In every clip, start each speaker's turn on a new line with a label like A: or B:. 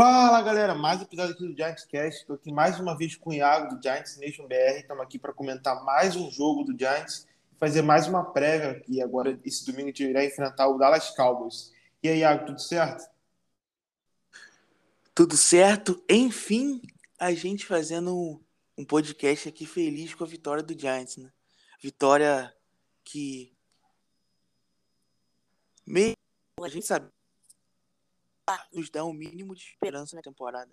A: Fala galera, mais um episódio aqui do Giants Cast. Estou aqui mais uma vez com o Iago do Giants Nation BR. Estamos aqui para comentar mais um jogo do Giants fazer mais uma prévia aqui. Agora, esse domingo, a gente irá enfrentar o Dallas Cowboys. E aí, Iago, tudo certo?
B: Tudo certo. Enfim, a gente fazendo um podcast aqui feliz com a vitória do Giants, né? Vitória que mesmo a gente sabe nos dá um mínimo de esperança na temporada.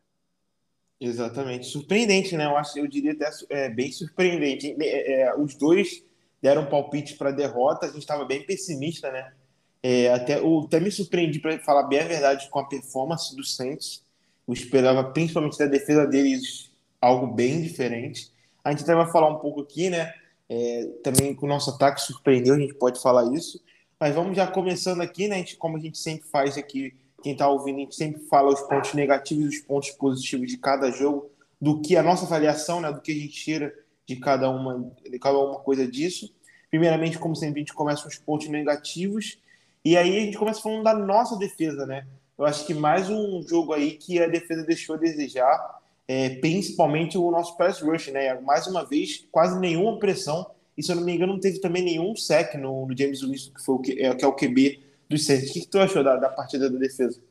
A: Exatamente. Surpreendente, né? Eu, acho, eu diria até é, bem surpreendente. É, é, os dois deram palpite para derrota, a gente estava bem pessimista, né? É, até, eu até me surpreendi, para falar bem a verdade, com a performance do Saints. Eu esperava, principalmente da defesa deles, algo bem diferente. A gente até vai falar um pouco aqui, né? É, também com o nosso ataque surpreendeu, a gente pode falar isso. Mas vamos já começando aqui, né? A gente, como a gente sempre faz aqui quem está ouvindo, a gente sempre fala os pontos negativos e os pontos positivos de cada jogo, do que a nossa avaliação, né, do que a gente tira de cada uma, de cada uma coisa disso. Primeiramente, como sempre, a gente começa com os pontos negativos, e aí a gente começa falando da nossa defesa, né? Eu acho que mais um jogo aí que a defesa deixou a desejar, é, principalmente o nosso pass rush, né? Mais uma vez, quase nenhuma pressão, e se eu não me engano, não teve também nenhum sec no, no James Winston, que, foi o, que, é, que é o QB dos Saints. O que, que tu achou da, da partida da defesa?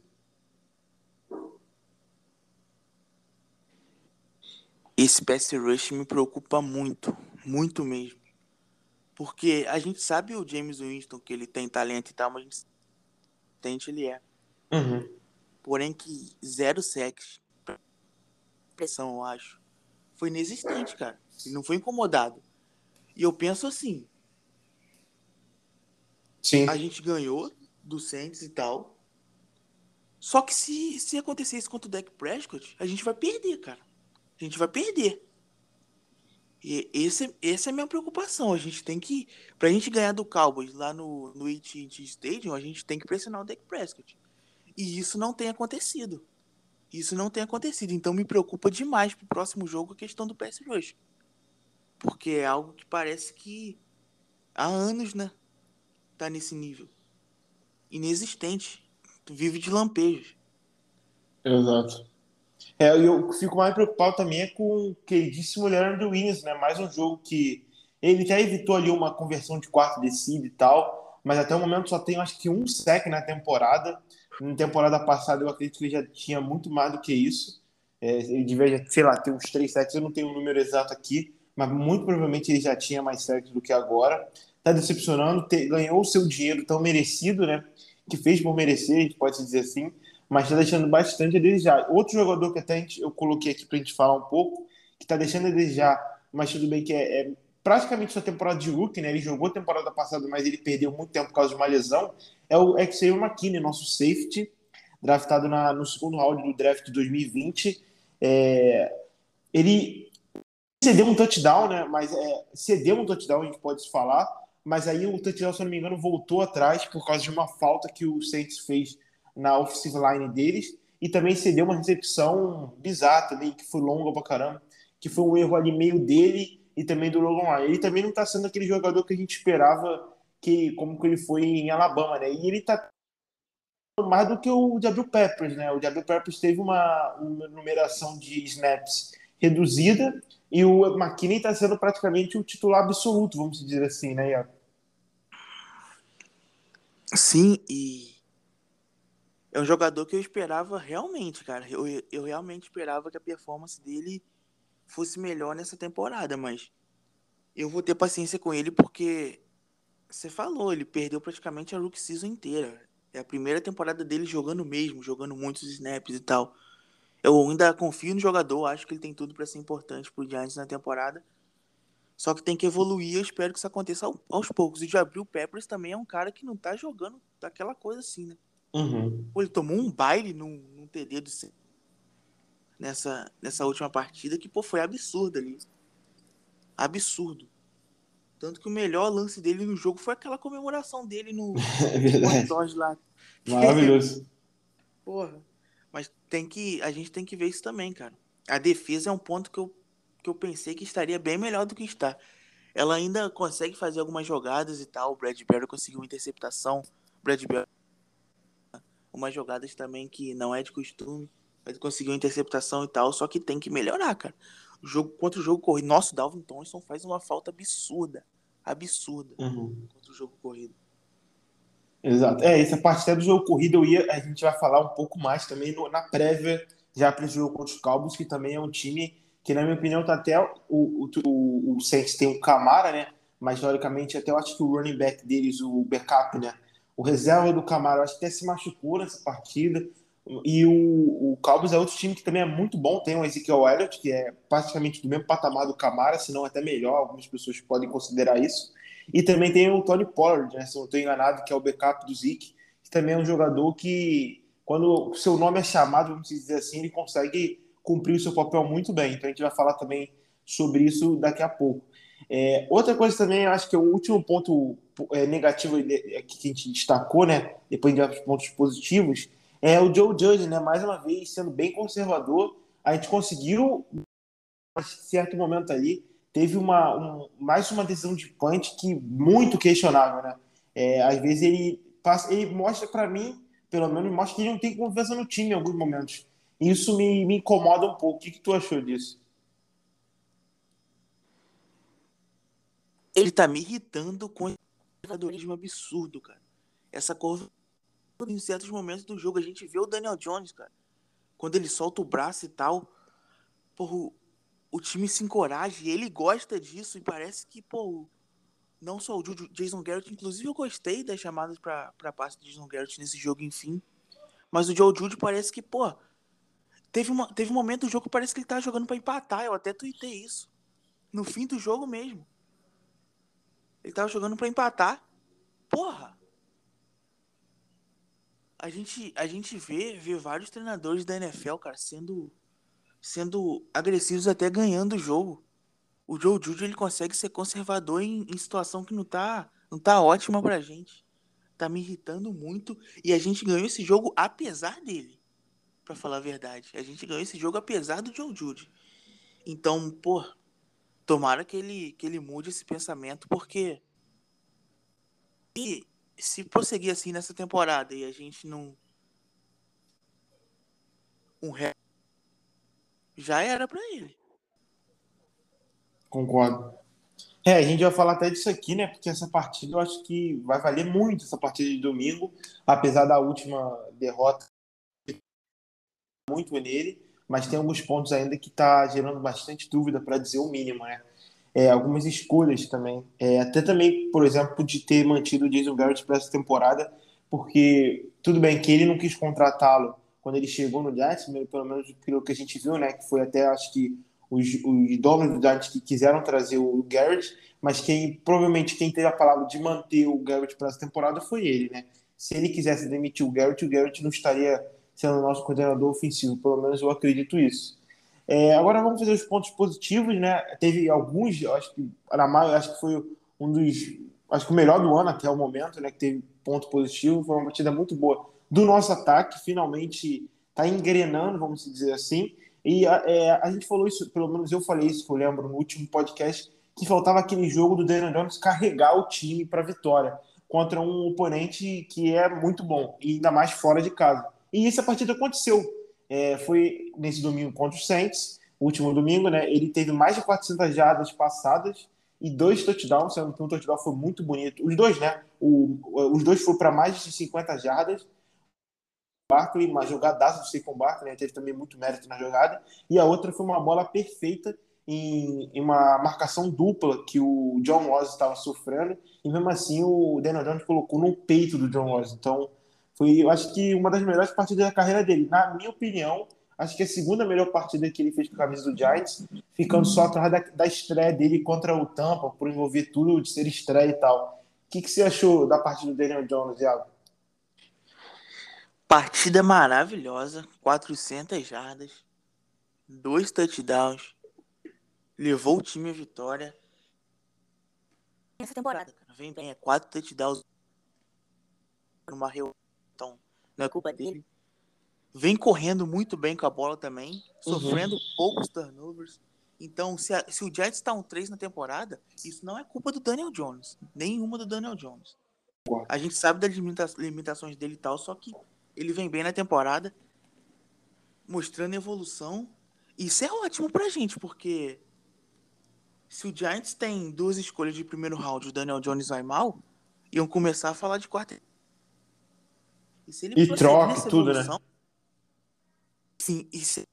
B: Esse pass rush me preocupa muito, muito mesmo. Porque a gente sabe o James Winston, que ele tem talento e tal, mas a gente tente ele é.
A: Uhum.
B: Porém que zero sexo, pressão, eu acho. Foi inexistente, cara. Ele não foi incomodado. E eu penso assim.
A: Sim.
B: A gente ganhou do Saints e tal. Só que se, se acontecer isso contra o Dak Prescott, a gente vai perder, cara. A gente vai perder. E esse, essa é a minha preocupação. A gente tem que. Pra gente ganhar do Cowboys lá no, no AT&T Stadium, a gente tem que pressionar o Dak Prescott. E isso não tem acontecido. Isso não tem acontecido. Então me preocupa demais pro próximo jogo a questão do pass rush. Porque é algo que parece que há anos, né? Tá nesse nível inexistente. Tu vive de lampejos.
A: Exato. É, eu fico mais preocupado também é com o queridíssimo Leandro Williams, né? Mais um jogo que ele já evitou ali uma conversão de quarto descida e tal, mas até o momento só tem acho que um sec na temporada. Na temporada passada eu acredito que ele já tinha muito mais do que isso. É, ele devia, sei lá, ter uns três sacks, eu não tenho o um número exato aqui, mas muito provavelmente ele já tinha mais sacks do que agora. Tá decepcionando, ter, ganhou o seu dinheiro tão merecido, né? que fez por merecer, a gente pode dizer assim, mas está deixando bastante a desejar. Outro jogador que até gente, eu coloquei aqui para a gente falar um pouco, que está deixando a desejar, mas tudo bem que é, é praticamente sua temporada de rookie, né? Ele jogou a temporada passada, mas ele perdeu muito tempo por causa de uma lesão. É o é Xavier McKinney, nosso safety, draftado na, no segundo round do draft de 2020. É, ele cedeu um touchdown, né? Mas é, cedeu um touchdown, a gente pode falar, mas aí o touchdown, se não me engano, voltou atrás por causa de uma falta que o Saints fez na offensive line deles e também cedeu uma recepção bizarra também, que foi longa pra caramba, que foi um erro ali meio dele e também do Logan Ryan. Ele também não tá sendo aquele jogador que a gente esperava que como que ele foi em Alabama, né? E ele tá mais do que o Jabril Peppers, né? O Jabril Peppers teve uma, uma numeração de snaps reduzida e o McKinney está sendo praticamente o titular absoluto, vamos dizer assim, né, Iago?
B: Sim, e é um jogador que eu esperava realmente, cara. Eu, eu realmente esperava que a performance dele fosse melhor nessa temporada, mas eu vou ter paciência com ele porque você falou, ele perdeu praticamente a rookie season inteira. É a primeira temporada dele jogando mesmo, jogando muitos snaps e tal. Eu ainda confio no jogador, acho que ele tem tudo para ser importante pro Giants na temporada. Só que tem que evoluir, eu espero que isso aconteça aos poucos. E de abrir o Peppers também é um cara que não tá jogando daquela coisa assim, né?
A: Uhum.
B: Pô, ele tomou um baile num, num TD do nessa, nessa última partida que, pô, foi absurdo ali. Absurdo. Tanto que o melhor lance dele no jogo foi aquela comemoração dele no,
A: é
B: no lá.
A: Maravilhoso.
B: Porra. Mas tem que, a gente tem que ver isso também, cara. A defesa é um ponto que eu, que eu pensei que estaria bem melhor do que está. Ela ainda consegue fazer algumas jogadas e tal. O Bradbury conseguiu uma interceptação. O Bradbury umas jogadas também que não é de costume. conseguiu uma interceptação e tal, só que tem que melhorar, cara. O jogo contra o jogo corrido. Nosso Dalvin Thompson faz uma falta absurda. Absurda
A: uhum.
B: contra o jogo corrido.
A: Exato. É, essa parte até do jogo corrido eu ia, a gente vai falar um pouco mais também no, na prévia já para o jogo contra os Cowboys, que também é um time que, na minha opinião, tá até o, o, o, o Saints tem o Camara, né? Mas, teoricamente, até eu acho que o running back deles, o backup, né? O reserva do Camara, eu acho que até se machucou nessa partida. E o, o Cowboys é outro time que também é muito bom. Tem o Ezekiel Elliott, que é praticamente do mesmo patamar do Camara, se não até melhor. Algumas pessoas podem considerar isso. E também tem o Tony Pollard, né, se não estou enganado, que é o backup do Zeke, que também é um jogador que, quando o seu nome é chamado, vamos dizer assim, ele consegue cumprir o seu papel muito bem. Então a gente vai falar também sobre isso daqui a pouco. É, outra coisa também, acho que é o último ponto é, negativo que a gente destacou, né, depois de vários pontos positivos, é o Joe Judge, né, mais uma vez sendo bem conservador. A gente conseguiu, em certo momento ali, teve uma, um, mais uma decisão de punch que muito questionável, né? É, às vezes ele passa, ele mostra para mim, pelo menos mostra que ele não tem confiança no time em alguns momentos. Isso me, me incomoda um pouco. O que, que tu achou disso?
B: Ele tá me irritando com esse conservadorismo absurdo, cara. Essa curva em certos momentos do jogo a gente vê o Daniel Jones, cara. Quando ele solta o braço e tal, porra, o time se encoraja e ele gosta disso e parece que, pô, não só o Jason Garrett, inclusive eu gostei das chamadas para passe do Jason Garrett nesse jogo, enfim. Mas o Joe Judy parece que, pô, teve, uma, teve um momento do jogo que parece que ele tava jogando para empatar, eu até tuitei isso. No fim do jogo mesmo. Ele tava jogando para empatar. Porra! A gente, a gente vê, vê vários treinadores da NFL, cara, sendo sendo agressivos até ganhando o jogo. O Joe Judy ele consegue ser conservador em, em, situação que não tá, não tá ótima pra gente. Tá me irritando muito e a gente ganhou esse jogo apesar dele. Para falar a verdade, a gente ganhou esse jogo apesar do Joe Judy. Então, pô, tomara que ele que ele mude esse pensamento porque e se prosseguir assim nessa temporada e a gente não um já era para ele.
A: Concordo. É, a gente vai falar até disso aqui, né? Porque essa partida eu acho que vai valer muito essa partida de domingo, apesar da última derrota muito nele, mas tem alguns pontos ainda que tá gerando bastante dúvida para dizer o mínimo, né? É, algumas escolhas também. É, até também, por exemplo, de ter mantido o Jason Garrett para essa temporada, porque tudo bem que ele não quis contratá-lo quando ele chegou no Giants, pelo menos pelo que a gente viu, né, que foi até acho que os, os donos do Giants que quiseram trazer o Garrett, mas quem provavelmente quem teve a palavra de manter o Garrett para essa temporada foi ele, né? Se ele quisesse demitir o Garrett, o Garrett não estaria sendo o nosso coordenador ofensivo, pelo menos eu acredito isso. É, agora vamos fazer os pontos positivos, né? Teve alguns, acho que Aramai, acho que foi um dos, acho que o melhor do ano até o momento, né? Que teve ponto positivo, foi uma partida muito boa do nosso ataque, finalmente está engrenando, vamos dizer assim. E é, a gente falou isso, pelo menos eu falei isso, que eu lembro no último podcast, que faltava aquele jogo do Daniel Jones carregar o time para vitória contra um oponente que é muito bom, e ainda mais fora de casa. E essa partida aconteceu. É, foi nesse domingo contra o Saints, último domingo, né? Ele teve mais de 400 jardas passadas e dois touchdowns, sendo que um touchdown foi muito bonito. Os dois, né? O, os dois foram para mais de 50 jardas Barkley, uma jogadaça do Saquon Barkley, né? teve também muito mérito na jogada, e a outra foi uma bola perfeita em, em uma marcação dupla que o John Ross estava sofrendo, e mesmo assim o Daniel Jones colocou no peito do John Ross, então foi, eu acho que uma das melhores partidas da carreira dele, na minha opinião, acho que a segunda melhor partida que ele fez com a camisa do Giants, ficando só atrás da, da estreia dele contra o Tampa, por envolver tudo de ser estreia e tal. O que, que você achou da partida do Daniel Jones, Iago?
B: Partida maravilhosa, 400 jardas, dois touchdowns, levou o time à vitória. Essa temporada, cara, vem bem, é quatro touchdowns numa reunião, então não é culpa dele. Vem correndo muito bem com a bola também, uhum. sofrendo uhum. poucos turnovers. Então, se, a, se o Giants está um 3 na temporada, isso não é culpa do Daniel Jones, nenhuma do Daniel Jones. A gente sabe das limita limitações dele e tal, só que ele vem bem na temporada. mostrando evolução. Isso é ótimo pra gente, porque se o Giants tem duas escolhas de primeiro round, o Daniel Jones vai mal, iam começar a falar de quarta.
A: E, se ele e troca tudo, né?
B: Sim, e se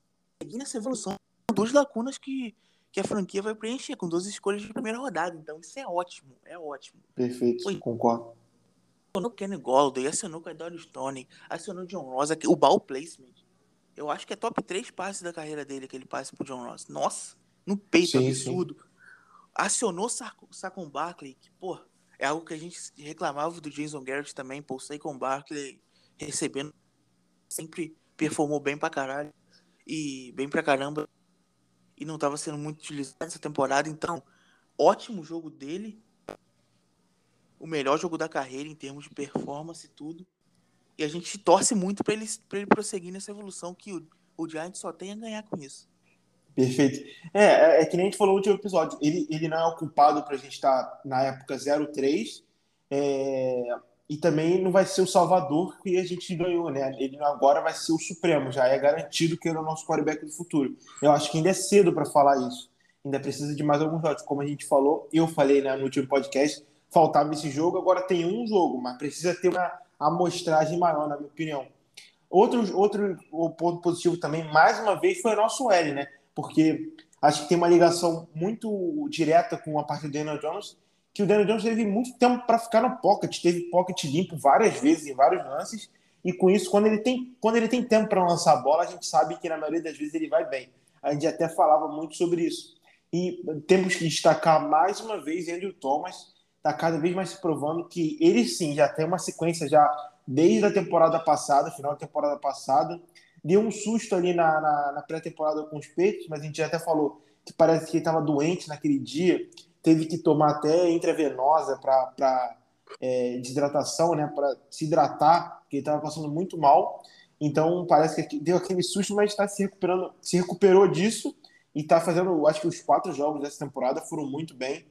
B: seguir nessa evolução, duas lacunas que, que a franquia vai preencher com duas escolhas de primeira rodada. Então isso é ótimo, é ótimo.
A: Perfeito, Foi. concordo.
B: Acionou Kenny Golladay, acionou Kadari Stone, acionou John Ross, o ball placement. Eu acho que é top 3 passes da carreira dele, aquele passe pro John Ross. Nossa, no peito, sim, absurdo. Sim. Acionou Saquon Barkley, que, pô, é algo que a gente reclamava do Jason Garrett também, pô, o Saquon Barkley recebendo, sempre performou bem pra caralho, e bem pra caramba, e não tava sendo muito utilizado essa temporada, então, ótimo jogo dele, o melhor jogo da carreira em termos de performance e tudo, e a gente torce muito para ele, ele prosseguir nessa evolução que o, o Giants só tem a ganhar com isso.
A: Perfeito. É, é, é, que nem a gente falou no último episódio. Ele, ele não é o culpado para a gente estar tá na época 03. É, e também não vai ser o Salvador que a gente ganhou, né? Ele agora vai ser o Supremo, já é garantido que ele é o nosso quarterback do futuro. Eu acho que ainda é cedo para falar isso. Ainda precisa de mais alguns jogos. Como a gente falou, eu falei né, no último podcast, faltava esse jogo, agora tem um jogo, mas precisa ter uma amostragem maior, na minha opinião. Outro, outro ponto positivo também, mais uma vez, foi o nosso L, né? Porque acho que tem uma ligação muito direta com a parte do Daniel Jones, que o Daniel Jones teve muito tempo para ficar no pocket, teve pocket limpo várias vezes em vários lances, e com isso, quando ele tem, quando ele tem tempo para lançar a bola, a gente sabe que na maioria das vezes ele vai bem. A gente até falava muito sobre isso. E temos que destacar mais uma vez Andrew Thomas, está cada vez mais se provando que ele sim já tem uma sequência já desde a temporada passada, final da temporada passada. Deu um susto ali na, na, na pré-temporada com os peitos, mas a gente já até falou que parece que ele estava doente naquele dia, teve que tomar até intravenosa para é, desidratação, né, para se hidratar, porque ele estava passando muito mal. Então parece que deu aquele susto, mas está se recuperando, se recuperou disso e está fazendo, acho que os quatro jogos dessa temporada foram muito bem.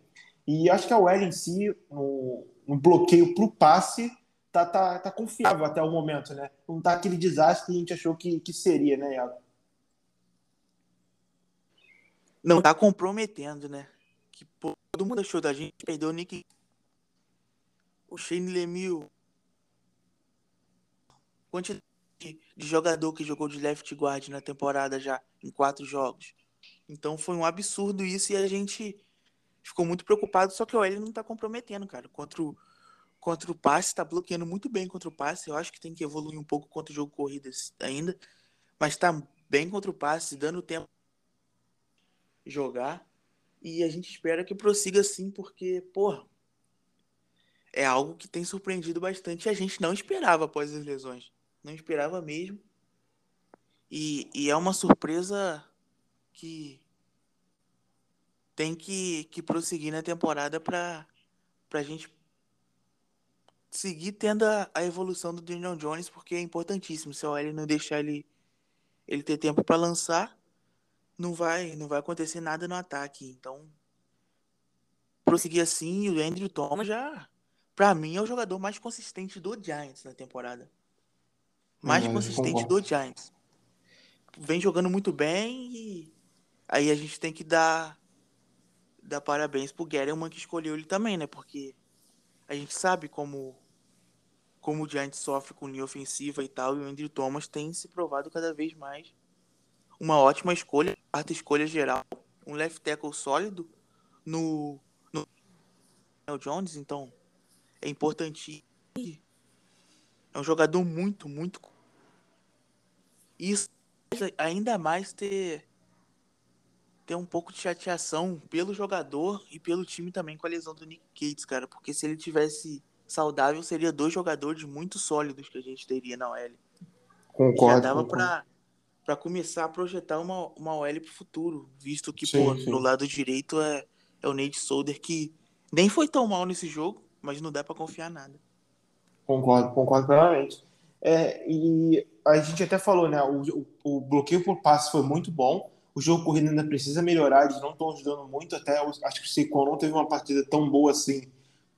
A: E acho que a OL em si, no, no bloqueio para o passe, tá, tá, tá confiável até o momento, né? Não tá aquele desastre que a gente achou que, que seria, né, Iago?
B: Não tá comprometendo, né? Que pô, todo mundo achou da gente, perdeu o Nick. O Shane Lemieux. Quantidade de jogador que jogou de left guard na temporada já, em quatro jogos. Então foi um absurdo isso e a gente ficou muito preocupado, só que o L não tá comprometendo, cara. Contra o, contra o passe, tá bloqueando muito bem contra o passe. Eu acho que tem que evoluir um pouco contra o jogo corrida ainda, mas tá bem contra o passe, dando tempo jogar. E a gente espera que prossiga assim, porque, porra, é algo que tem surpreendido bastante a gente não esperava após as lesões. Não esperava mesmo. E, e é uma surpresa que tem que, que prosseguir na temporada para a gente seguir tendo a, a, evolução do Daniel Jones, porque é importantíssimo. Se o OL não deixar ele, ele ter tempo para lançar, não vai, não vai acontecer nada no ataque. Então, prosseguir assim, o Andrew Thomas já, para mim, é o jogador mais consistente do Giants na temporada. Mais uhum, consistente do Giants. Vem jogando muito bem e aí a gente tem que dar dar parabéns pro Guerrero, que escolheu ele também, né? Porque a gente sabe como como o Giants sofre com linha ofensiva e tal, e o Andrew Thomas tem se provado cada vez mais uma ótima escolha, quarta escolha geral, um left tackle sólido no no Jones, então é importante. É um jogador muito, muito isso ainda mais ter ter um pouco de chateação pelo jogador e pelo time também com a lesão do Nick Gates, cara. Porque se ele tivesse saudável, seria dois jogadores muito sólidos que a gente teria na OL.
A: Concordo. Já
B: dava para para começar a projetar uma, uma OL pro futuro, visto que, sim, pô, sim. no lado direito é, é o Nate Solder, que nem foi tão mal nesse jogo, mas não dá para confiar nada.
A: Concordo, concordo plenamente. É, e a gente até falou, né? O, o, o bloqueio por passe foi muito bom o jogo corrido ainda precisa melhorar, eles não estão ajudando muito. Até acho que o Seikon não teve uma partida tão boa assim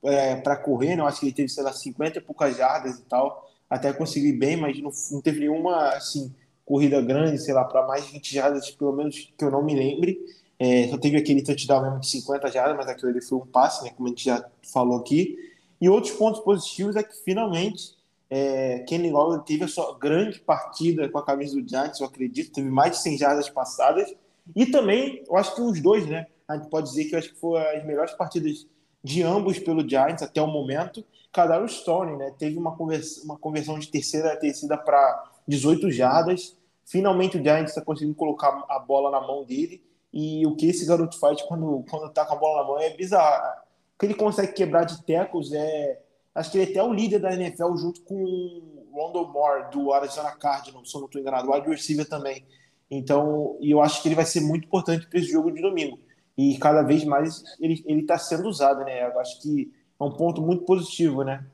A: é, para correr, né? Eu acho que ele teve, sei lá, 50 e poucas jardas e tal, até conseguir bem, mas não, não teve nenhuma assim corrida grande, sei lá, para mais de 20 jardas, pelo menos que eu não me lembre. É, só teve aquele touchdown mesmo de 50 jardas, mas aquilo ali foi um passe, né, como a gente já falou aqui. E outros pontos positivos é que finalmente é, Kenny Golladay teve a sua grande partida com a camisa do Giants, eu acredito, teve mais de 100 jardas passadas. E também, eu acho que os dois, né? A gente pode dizer que eu acho que foram as melhores partidas de ambos pelo Giants até o momento. Kadar Stone, né? Teve uma, uma conversão de terceira terceira para 18 jardas. Finalmente o Giants está conseguindo colocar a bola na mão dele. E o que esse garoto faz quando, quando tá com a bola na mão é bizarro. O que ele consegue quebrar de tecos é. Acho que ele é até o líder da NFL junto com o Rondell Moore, do Arizona Cardinals, se eu não estou enganado, o wide receiver também. Então, e eu acho que ele vai ser muito importante para esse jogo de domingo. E cada vez mais ele está sendo usado, né? Eu acho que é um ponto muito positivo, né?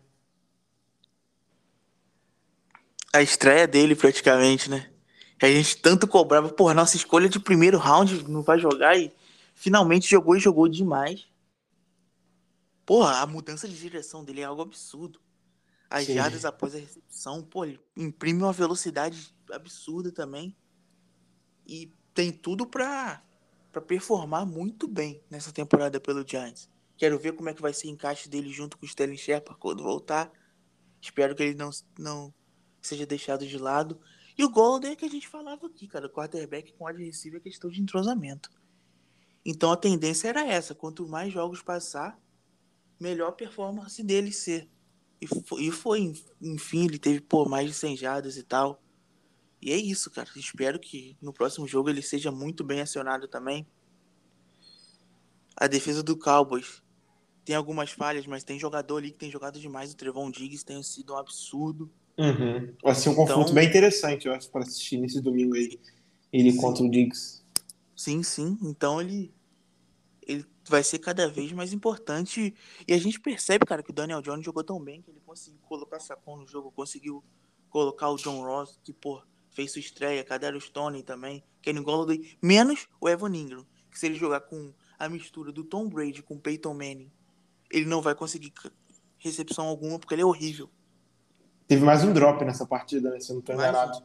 B: A estreia dele, praticamente, né? A gente tanto cobrava, por nossa escolha de primeiro round não vai jogar e finalmente jogou e jogou demais. Porra, a mudança de direção dele é algo absurdo. As Sim. jardas após a recepção, pô, ele imprime uma velocidade absurda também. E tem tudo pra, pra performar muito bem nessa temporada pelo Giants. Quero ver como é que vai ser o encaixe dele junto com o Sterling Shepard quando voltar. Espero que ele não, não seja deixado de lado. E o Golden é que a gente falava aqui, cara. O quarterback com wide receiver é questão de entrosamento. Então a tendência era essa. Quanto mais jogos passar, melhor performance dele ser. E foi, e foi, enfim, ele teve pô, mais de 100 jardas e tal. E é isso, cara. Espero que no próximo jogo ele seja muito bem acionado também. A defesa do Cowboys tem algumas falhas, mas tem jogador ali que tem jogado demais. O Trevon Diggs tem sido um absurdo.
A: Uhum. Vai ser um confronto então, bem interessante, eu acho, para assistir nesse domingo aí. Ele sim. contra o Diggs.
B: Sim, sim. Então ele, ele vai ser cada vez mais importante. E a gente percebe, cara, que o Daniel Jones jogou tão bem que ele conseguiu colocar Sacon no jogo, conseguiu colocar o John Ross, que, pô, fez sua estreia, Cadero Stone também, Kenny Golladay, menos o Evan Ingram, que se ele jogar com a mistura do Tom Brady com o Peyton Manning ele não vai conseguir recepção alguma porque ele é horrível.
A: Teve mais um drop nessa partida, né? Se eu não estou enganado.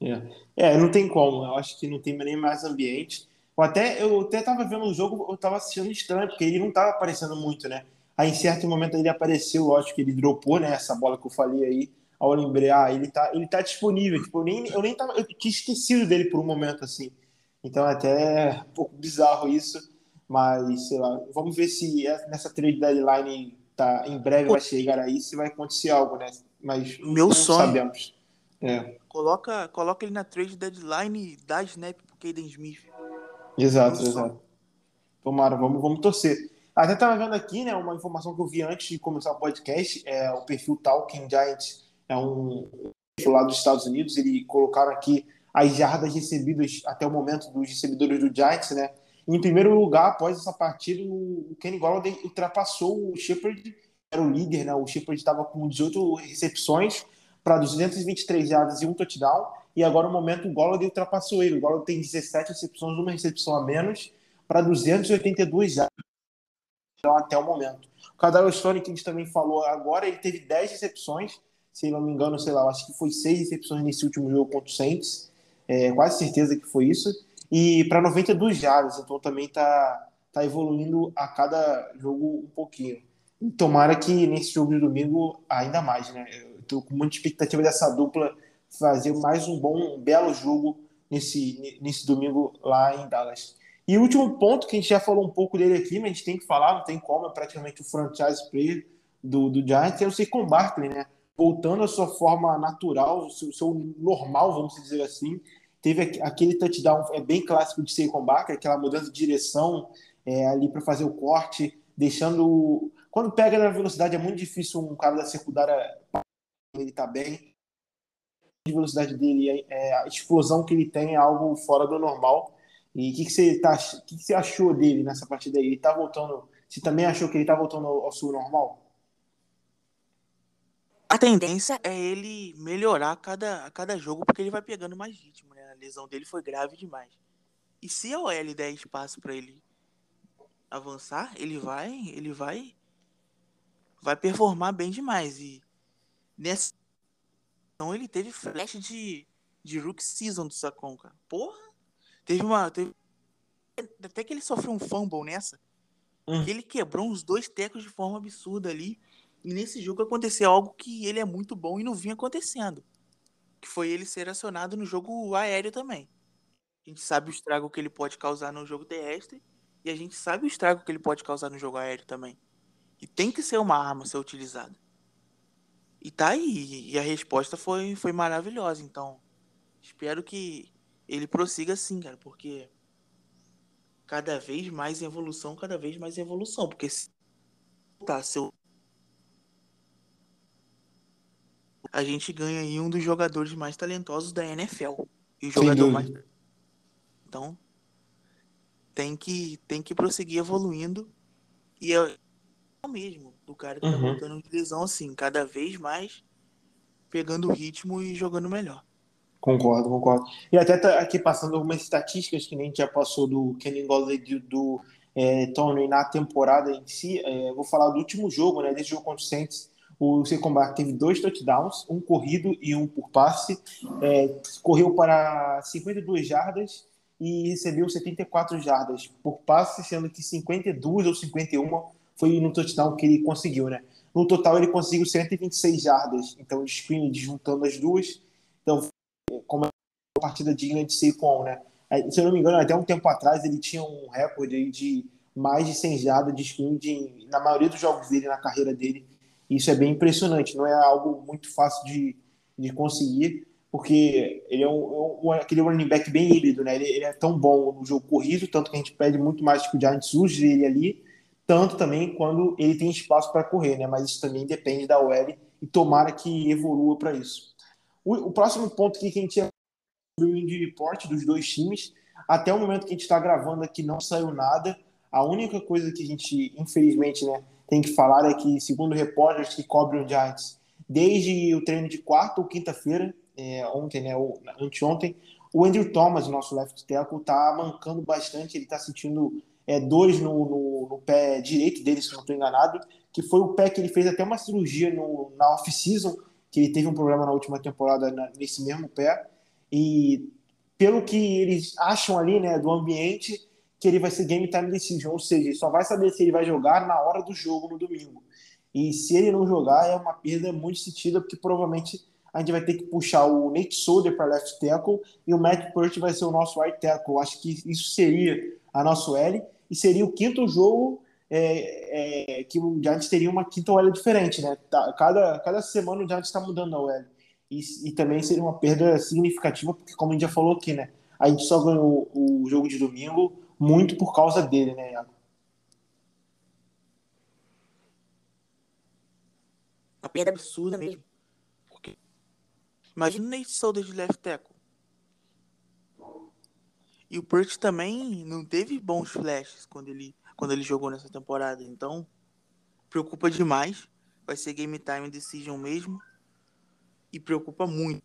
A: É. é, não tem como. Eu acho que não tem nem mais ambiente. Eu até, eu até tava vendo o jogo, eu tava assistindo estranho, porque ele não tava aparecendo muito, né? Aí em certo momento ele apareceu, lógico que ele dropou, né? Essa bola que eu falei aí. Ao lembrar, ah, ele tá, ele tá disponível. Tipo, eu nem, eu nem tava, eu tinha esquecido dele por um momento assim. Então até é um pouco bizarro isso. Mas, sei lá, vamos ver se é nessa trade deadline tá, em breve vai chegar aí, se vai acontecer algo, né? Mas
B: Meu sonho.
A: sabemos. É.
B: Coloca, coloca ele na trade deadline e dá snap pro Caden Smith.
A: Exato, exato. Tomara, vamos, vamos torcer. Até tava vendo aqui, né, uma informação que eu vi antes de começar o podcast, é o perfil Talking Giants, é um perfil lá dos Estados Unidos, ele colocaram aqui as jardas recebidas até o momento dos recebedores do Giants, né? Em primeiro lugar, após essa partida, o Kenny Golladay ultrapassou o Shepard, era o líder, né? O Shepard estava com 18 recepções para 223 jardas e um touchdown. E agora, no momento, o Golladay ultrapassou ele. O Golladay tem 17 recepções, uma recepção a menos, para 282 jardas então, até o momento. O Kadar Stone, que a gente também falou agora, ele teve 10 recepções, se não me engano, sei lá, acho que foi 6 recepções nesse último jogo contra o Saints. É, quase certeza que foi isso e para 92 jardas, então também está tá evoluindo a cada jogo um pouquinho. E tomara que nesse jogo de domingo ainda mais, né? Eu estou com muita expectativa dessa dupla fazer mais um bom, um belo jogo nesse, nesse domingo lá em Dallas. E o último ponto, que a gente já falou um pouco dele aqui, mas a gente tem que falar, não tem como, é praticamente o franchise player do, do Giants, é o Saquon Barkley, né? Voltando à sua forma natural, o seu, seu normal, vamos dizer assim, Teve aquele touchdown é bem clássico de Saquon Barkley, aquela mudança de direção é, ali para fazer o corte, deixando. Quando pega na velocidade é muito difícil um cara da secundária ele tá bem. A velocidade dele, é, a explosão que ele tem é algo fora do normal. E o que, que, você tá, que, que você achou dele nessa partida aí? Ele tá voltando. Você também achou que ele tá voltando ao, ao seu normal?
B: A tendência é ele melhorar a cada, a cada jogo, porque ele vai pegando mais ritmo, né? A lesão dele foi grave demais. E se a OL der espaço para ele avançar, ele vai, ele vai vai performar bem demais e nessa então ele teve flash de, de Rook Season do Sacon, cara. Porra! Teve uma. Teve... Até que ele sofreu um fumble nessa. Hum. Ele quebrou uns dois tecos de forma absurda ali. E nesse jogo aconteceu algo que ele é muito bom e não vinha acontecendo. Que foi ele ser acionado no jogo aéreo também. A gente sabe o estrago que ele pode causar no jogo terrestre. E a gente sabe o estrago que ele pode causar no jogo aéreo também. E tem que ser uma arma ser utilizada. E tá aí. E a resposta foi, foi maravilhosa. Então, espero que ele prossiga assim, cara. Porque cada vez mais evolução, cada vez mais evolução. Porque se tá, seu a gente ganha aí um dos jogadores mais talentosos da NFL. E o jogador mais. Então, tem que, tem que prosseguir evoluindo. E o mesmo do cara que tá uhum. tá voltando de lesão, assim, cada vez mais pegando o ritmo e jogando melhor.
A: Concordo, concordo. E até tá aqui passando algumas estatísticas que nem já passou do Kenny Golladay do, do é, Tony na temporada em si. É, vou falar do último jogo, né? Desse jogo contra o Saints. O Secombar teve dois touchdowns, um corrido e um por passe. É, correu para 52 jardas e recebeu 74 jardas por passe, sendo que 52 ou 51 foi no touchdown que ele conseguiu, né? No total ele conseguiu 126 jardas, então screen juntando as duas. Então, como é uma partida digna de Saquon, né? Se eu não me engano, até um tempo atrás ele tinha um recorde aí de mais de 100 jardas de screen de, na maioria dos jogos dele, na carreira dele. Isso é bem impressionante, não é algo muito fácil de, de conseguir, porque ele é um, um, aquele running back bem híbrido, né? Ele, ele, é tão bom no jogo corrido, tanto que a gente pede muito mais que o Giants use ele ali, tanto também quando ele tem espaço para correr, né? Mas isso também depende da OL e tomara que evolua para isso. O, o, próximo ponto que a gente ia o injury report dos dois times, até o momento que a gente está gravando aqui não saiu nada. A única coisa que a gente, infelizmente, né, tem que falar é que, segundo repórteres que cobrem o Giants, desde o treino de quarta ou quinta-feira, é, ontem, né, ou anteontem, o Andrew Thomas, nosso left tackle, tá mancando bastante, ele tá sentindo é, dores no, no, no, pé direito dele, se não estou enganado, que foi o pé que ele fez até uma cirurgia no, na off-season, que ele teve um problema na última temporada na, nesse mesmo pé, e pelo que eles acham ali, né, do ambiente, que ele vai ser game time decision, ou seja, ele só vai saber se ele vai jogar na hora do jogo no domingo. E se ele não jogar, é uma perda muito sentida, porque provavelmente a gente vai ter que puxar o Nate Solder para left tackle e o Matt Pert vai ser o nosso right tackle. Acho que isso seria a nossa L e seria o quinto jogo é, é, que o Giants teria uma quinta OL diferente, né? Tá, cada, cada semana o Giants está mudando a OL. E, e, também seria uma perda significativa, porque como a gente já falou aqui, né? A gente só ganhou o jogo de domingo muito por causa dele, né, Iago?
B: Uma perda absurda mesmo. Porque... Imagina o Nate Solder de left tackle. E o Perch também não teve bons flashes quando ele, quando ele jogou nessa temporada. Então, preocupa demais. Vai ser game time decision mesmo. E preocupa muito.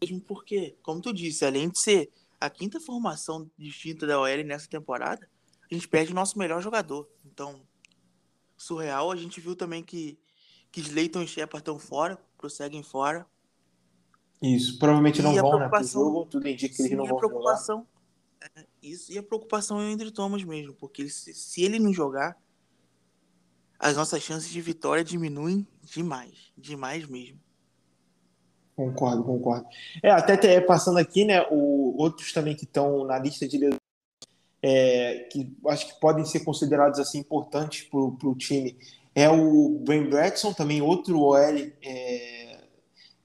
B: Mesmo porque, como tu disse, além de ser a quinta formação distinta da OL nessa temporada, a gente perde o nosso melhor jogador. Então, surreal. A gente viu também que, que Slayton e Shepard estão fora, prosseguem fora.
A: Isso, provavelmente não vão, né, pro jogo, tudo indica que eles não vão
B: preocupação, jogar. Isso, e a preocupação é Andrew Thomas mesmo, porque ele, se ele não jogar, as nossas chances de vitória diminuem demais, demais mesmo.
A: Concordo, concordo. É, até passando aqui, né, o, outros também que estão na lista de lesões, é, que acho que podem ser considerados assim importantes para o time, é o Ben Braxton, também outro OL é,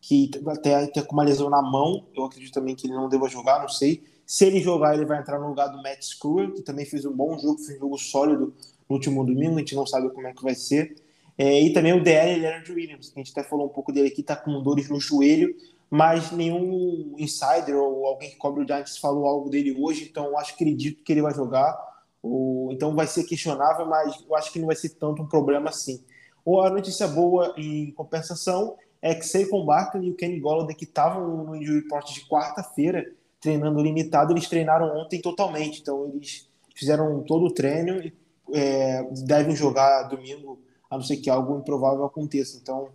A: que até, até com uma lesão na mão, eu acredito também que ele não deva jogar, não sei. Se ele jogar, ele vai entrar no lugar do Matt Screwer, que também fez um bom jogo, fez um jogo sólido no último domingo, a gente não sabe como é que vai ser. É, e também o DL Leonard Williams, que a gente até falou um pouco dele aqui, está com dores no joelho, mas nenhum insider ou alguém que cobre o Giants falou algo dele hoje, então eu acho acredito que ele vai jogar. Ou, então vai ser questionável, mas eu acho que não vai ser tanto um problema assim. Ou a notícia boa em compensação é que Saquon Barkley e o Kenny Golladay, que estavam no injury report de quarta-feira, treinando limitado, eles treinaram ontem totalmente. Então eles fizeram todo o treino e é, devem jogar domingo a não ser que algo improvável aconteça. Então,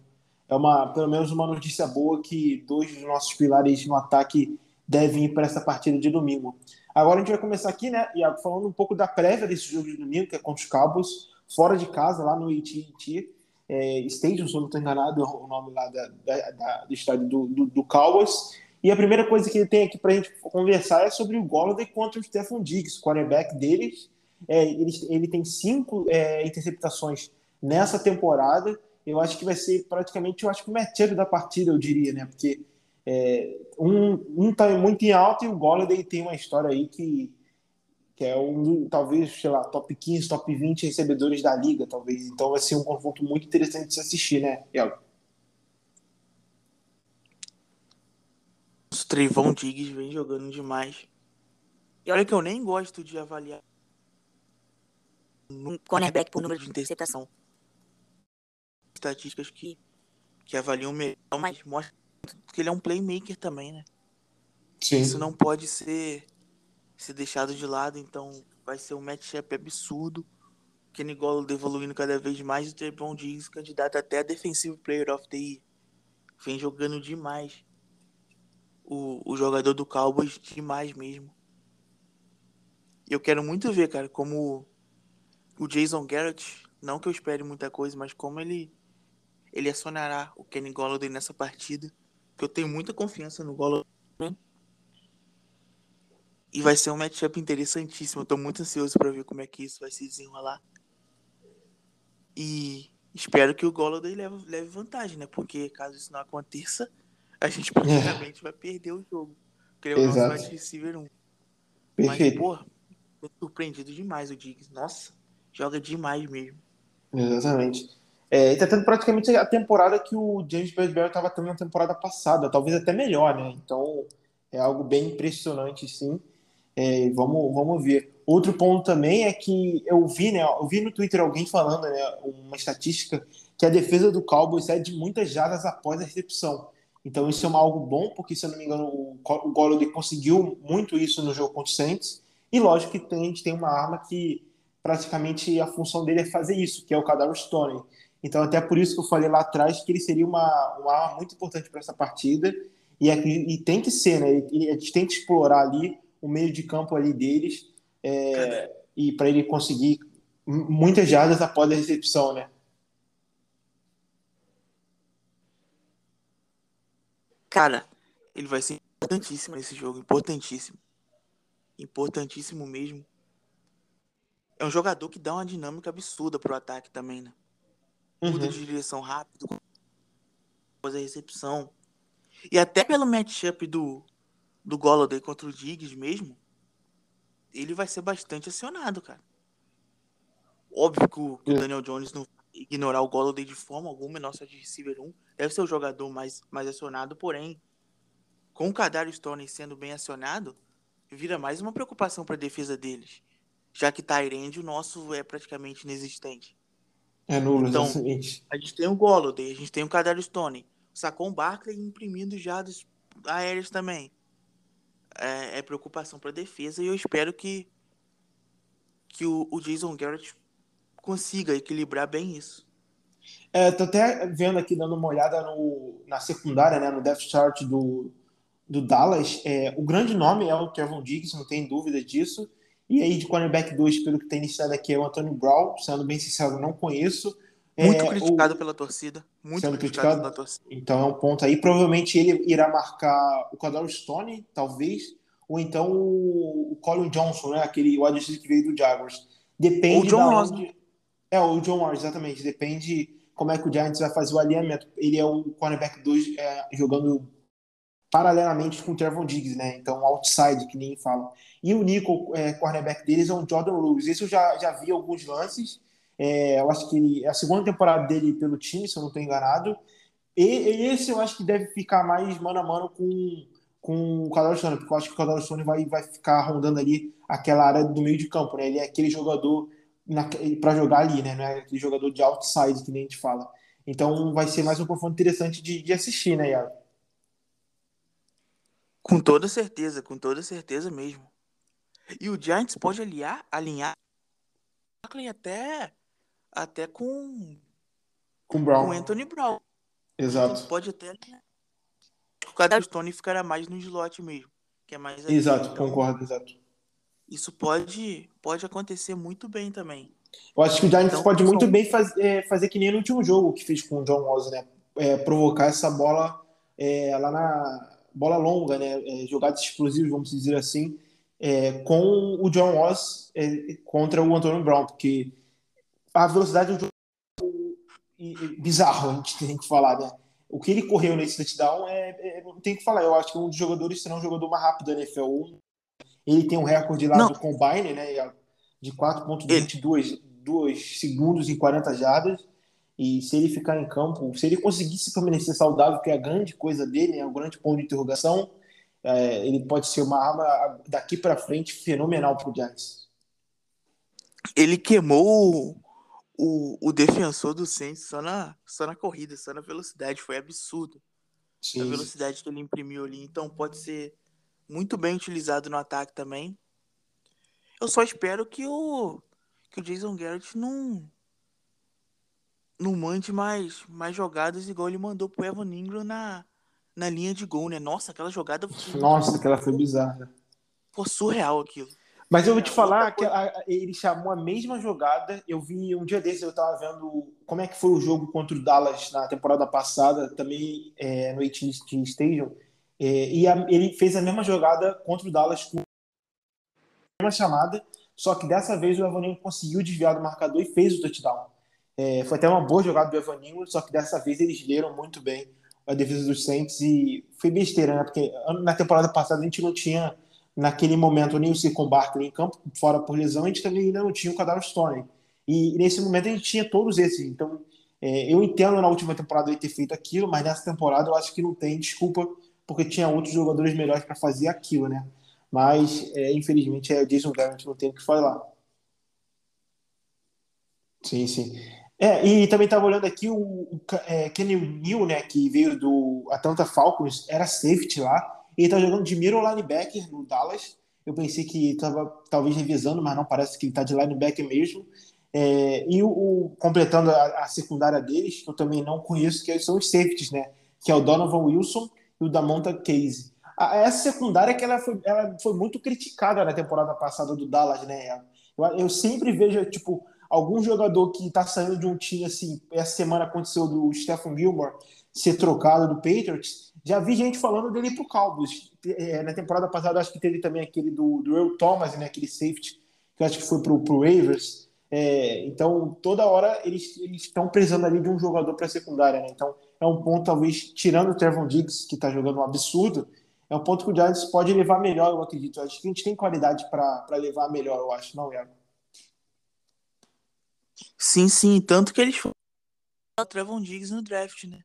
A: é uma, pelo menos uma notícia boa que dois dos nossos pilares no ataque devem ir para essa partida de domingo. Agora a gente vai começar aqui, né, Iago, falando um pouco da prévia desse jogo de domingo, que é contra os Cowboys, fora de casa, lá no AT&T é, Stadium, se eu não estou enganado, é o nome lá da, da, da, do estádio do, do, do Cowboys. E a primeira coisa que ele tem aqui para a gente conversar é sobre o Golladay contra o Stephen Diggs, quarterback deles. É, ele, ele tem cinco é, interceptações nessa temporada. Eu acho que vai ser praticamente, eu acho que o matchup da partida, eu diria, né? Porque é, um, um tá muito em alta e o Golladay tem uma história aí que, que é um, talvez, sei lá, top 15, top 20 recebedores da liga, talvez. Então vai ser um confronto muito interessante de se assistir, né, Elton?
B: Os Trevon Diggs vem jogando demais. E olha que eu nem gosto de avaliar um cornerback por número de interceptação. Estatísticas que, que avaliam melhor, mas mostra que ele é um playmaker também, né? Sim. Isso não pode ser, ser deixado de lado, então vai ser um matchup absurdo. Kenny Golladay evoluindo cada vez mais e o Trevon Diggs candidato até a Defensive Player of the Year. Vem jogando demais o, o jogador do Cowboys demais mesmo. Eu quero muito ver, cara, como o Jason Garrett, não que eu espere muita coisa, mas como ele ele acionará o Kenny Golladay nessa partida, que eu tenho muita confiança no Golladay. E vai ser um matchup interessantíssimo. Eu tô muito ansioso para ver como é que isso vai se desenrolar. E espero que o Golladay leve, leve vantagem, né? Porque caso isso não aconteça, a gente praticamente é. vai perder o jogo. Porque ele é o nosso wide receiver 1. Perfeito. Mas, porra, tô surpreendido demais o Diggs. Nossa, joga demais mesmo.
A: Exatamente. É, tá tendo praticamente a temporada que o James Bradbury estava tendo na temporada passada, talvez até melhor, né? Então é algo bem impressionante, sim. É, vamos, vamos ver. Outro ponto também é que eu vi, né? Eu vi no Twitter alguém falando, né? Uma estatística que a defesa do Cowboys é de muitas jardas após a recepção. Então isso é uma, algo bom, porque se eu não me engano o, o Golladay conseguiu muito isso no jogo contra o Saints. E lógico que tem, a gente tem uma arma que praticamente a função dele é fazer isso, que é o Kadar Stone. Então até por isso que eu falei lá atrás que ele seria uma, uma arma muito importante para essa partida. E, é, e, tem que ser, né? E, a gente tem que explorar ali o meio de campo ali deles é, e para ele conseguir muitas jardas após a recepção, né?
B: Cara, ele vai ser importantíssimo nesse jogo, importantíssimo. Importantíssimo mesmo. É um jogador que dá uma dinâmica absurda pro ataque também, né? Muda uhum. de direção rápido, faz a recepção. E até pelo matchup do, do Golladay contra o Diggs mesmo, ele vai ser bastante acionado, cara. Óbvio que o, que o Daniel Jones não ignorar o Golladay de forma alguma, nossa de receiver 1 deve ser o jogador mais, mais acionado, porém, com o Kadar Stone sendo bem acionado, vira mais uma preocupação para a defesa deles, já que Tyrande o nosso é praticamente inexistente.
A: É nulo,
B: então, exatamente. A gente tem o Golladay, a gente tem o Kadar Stone, o Sacon Barkley imprimindo jardas aéreas também. É, é preocupação para a defesa e eu espero que que o, o Jason Garrett consiga equilibrar bem isso.
A: É, tô até vendo aqui, dando uma olhada no, na secundária, né, no depth chart do, do Dallas. É, o grande nome é o Trevon Diggs, não tem dúvida disso. E aí, de cornerback 2, pelo que tem iniciado aqui, é o Antônio Brown. Sendo bem sincero, não conheço.
B: Muito
A: é,
B: criticado o... pela torcida. Muito
A: sendo criticado, pela torcida. Então é um ponto aí. Provavelmente ele irá marcar o Cadaro Stone, talvez. Ou então o Colin Johnson, né? Aquele wide que veio do Jaguars. Depende
B: o John da onde...
A: É, o John Ward, exatamente. Depende como é que o Giants vai fazer o alinhamento. Ele é o cornerback 2 é, jogando paralelamente com o Trevon Diggs, né? Então, outside, que nem fala. E o Nico, é, cornerback deles, é o Jordan Lewis. Esse eu já, já vi alguns lances. É, eu acho que ele, é a segunda temporada dele pelo time, se eu não estou enganado. E, e, esse eu acho que deve ficar mais mano a mano com, com o Cadal Stone, porque eu acho que o Cadal Stone vai, vai ficar rondando ali aquela área do meio de campo, né? Ele é aquele jogador para jogar ali, né? Não é aquele jogador de outside que nem a gente fala. Então vai ser mais um confronto interessante de, de assistir, né, Iago?
B: Com toda certeza, com toda certeza mesmo. E o Giants pode aliar, alinhar até até com
A: com Brown.
B: Com Anthony Brown.
A: Exato.
B: Pode até o Stone ficará mais no slot mesmo. que é mais
A: Exato, então, concordo, exato.
B: Isso pode, pode acontecer muito bem também.
A: Eu acho que o Giants então, pode muito bem faz, é, fazer que nem no último jogo que fez com o John Wall, né? É, provocar essa bola é, lá na bola longa, né? É, jogadas explosivas, vamos dizer assim, é, com o John é, contra o Antônio Brown, porque a velocidade do jogo é bizarro, a gente tem que falar, né? O que ele correu nesse touchdown é, não tem que falar. Eu acho que um dos jogadores será um jogador mais rápido da NFL. Ele tem um recorde lá não. do combine, né? De 4,22 segundos em 40 jardas. E se ele ficar em campo, se ele conseguisse permanecer saudável, que é a grande coisa dele, é o grande ponto de interrogação, é, ele pode ser uma arma daqui para frente fenomenal para o Giants.
B: Ele queimou o, o defensor do Saints só na, só na corrida, só na velocidade. Foi absurdo. Sim. A velocidade que ele imprimiu ali. Então pode ser muito bem utilizado no ataque também. Eu só espero que o, que o Jason Garrett não não mande mais, mais jogadas igual ele mandou pro Evan Ingram na, na linha de gol, né? Nossa, aquela jogada.
A: Nossa, aquela foi bizarra.
B: Foi surreal aquilo.
A: Mas eu vou te falar que ele chamou a mesma jogada. Eu vi um dia desses, eu tava vendo como é que foi o jogo contra o Dallas na temporada passada, também é, no AT&T Stadium. É, e a, ele fez a mesma jogada contra o Dallas com a mesma chamada, só que dessa vez o Evaninho conseguiu desviar do marcador e fez o touchdown. É, foi até uma boa jogada do Evaninho, só que dessa vez eles leram muito bem a defesa dos Saints e foi besteira, né? Porque na temporada passada a gente não tinha naquele momento nem o Circon Barkley em campo, fora por lesão, a gente também ainda não tinha o Kadar Stone. E nesse momento a gente tinha todos esses. Então, é, eu entendo na última temporada ele ter feito aquilo, mas nessa temporada eu acho que não tem desculpa, porque tinha outros jogadores melhores para fazer aquilo, né? Mas, é, infelizmente, é Jason Garrett, não tem o que falar. Sim, sim. É, e também estava olhando aqui o, o é, Kenny Neal, né, que veio do Atlanta Falcons, era safety lá. Ele está jogando de middle linebacker no Dallas. Eu pensei que estava talvez revisando, mas não parece que ele está de linebacker mesmo. É, e o, o completando a, a, secundária deles, que eu também não conheço, que são os safeties, né? Que é o Donovan Wilson e o Damonta Casey. A, essa secundária que ela foi, ela foi muito criticada na temporada passada do Dallas, né? Eu, eu sempre vejo, tipo, algum jogador que está saindo de um time assim, essa semana aconteceu do Stephen Gilmore ser trocado do Patriots, já vi gente falando dele pro Cowboys. É, na temporada passada, acho que teve também aquele do, do Earl Thomas, né, aquele safety, que acho que foi pro, pro Ravens. É, então, toda hora eles estão precisando ali de um jogador para secundária. Né? Então, é um ponto, talvez, tirando o Trevon Diggs, que está jogando um absurdo, é um ponto que o Giants pode levar melhor, eu acredito. Eu acho que a gente tem qualidade para levar melhor, eu acho, não, Iago?
B: Sim, sim. Tanto que eles foram o Trevon Diggs no draft, né?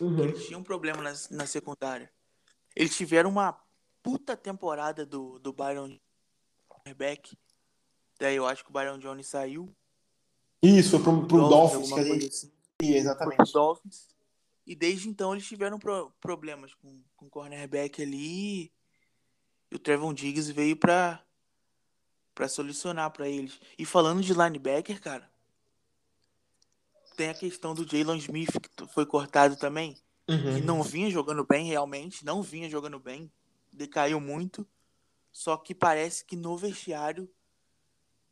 B: Uhum. Eles tinham um problema na, na secundária. Eles tiveram uma puta temporada do, do Byron Beck. Daí eu acho que o Byron Jones saiu.
A: Isso, foi pro, pro Dolphins, Dolphins que a gente... Assim. Exatamente. Pro
B: Dolphins. E desde então eles tiveram pro, problemas com, com o cornerback ali. E o Trevon Diggs veio pra, para solucionar para eles. E falando de linebacker, cara, tem a questão do Jalen Smith que foi cortado também, uhum. que não vinha jogando bem realmente, não vinha jogando bem, decaiu muito. Só que parece que no vestiário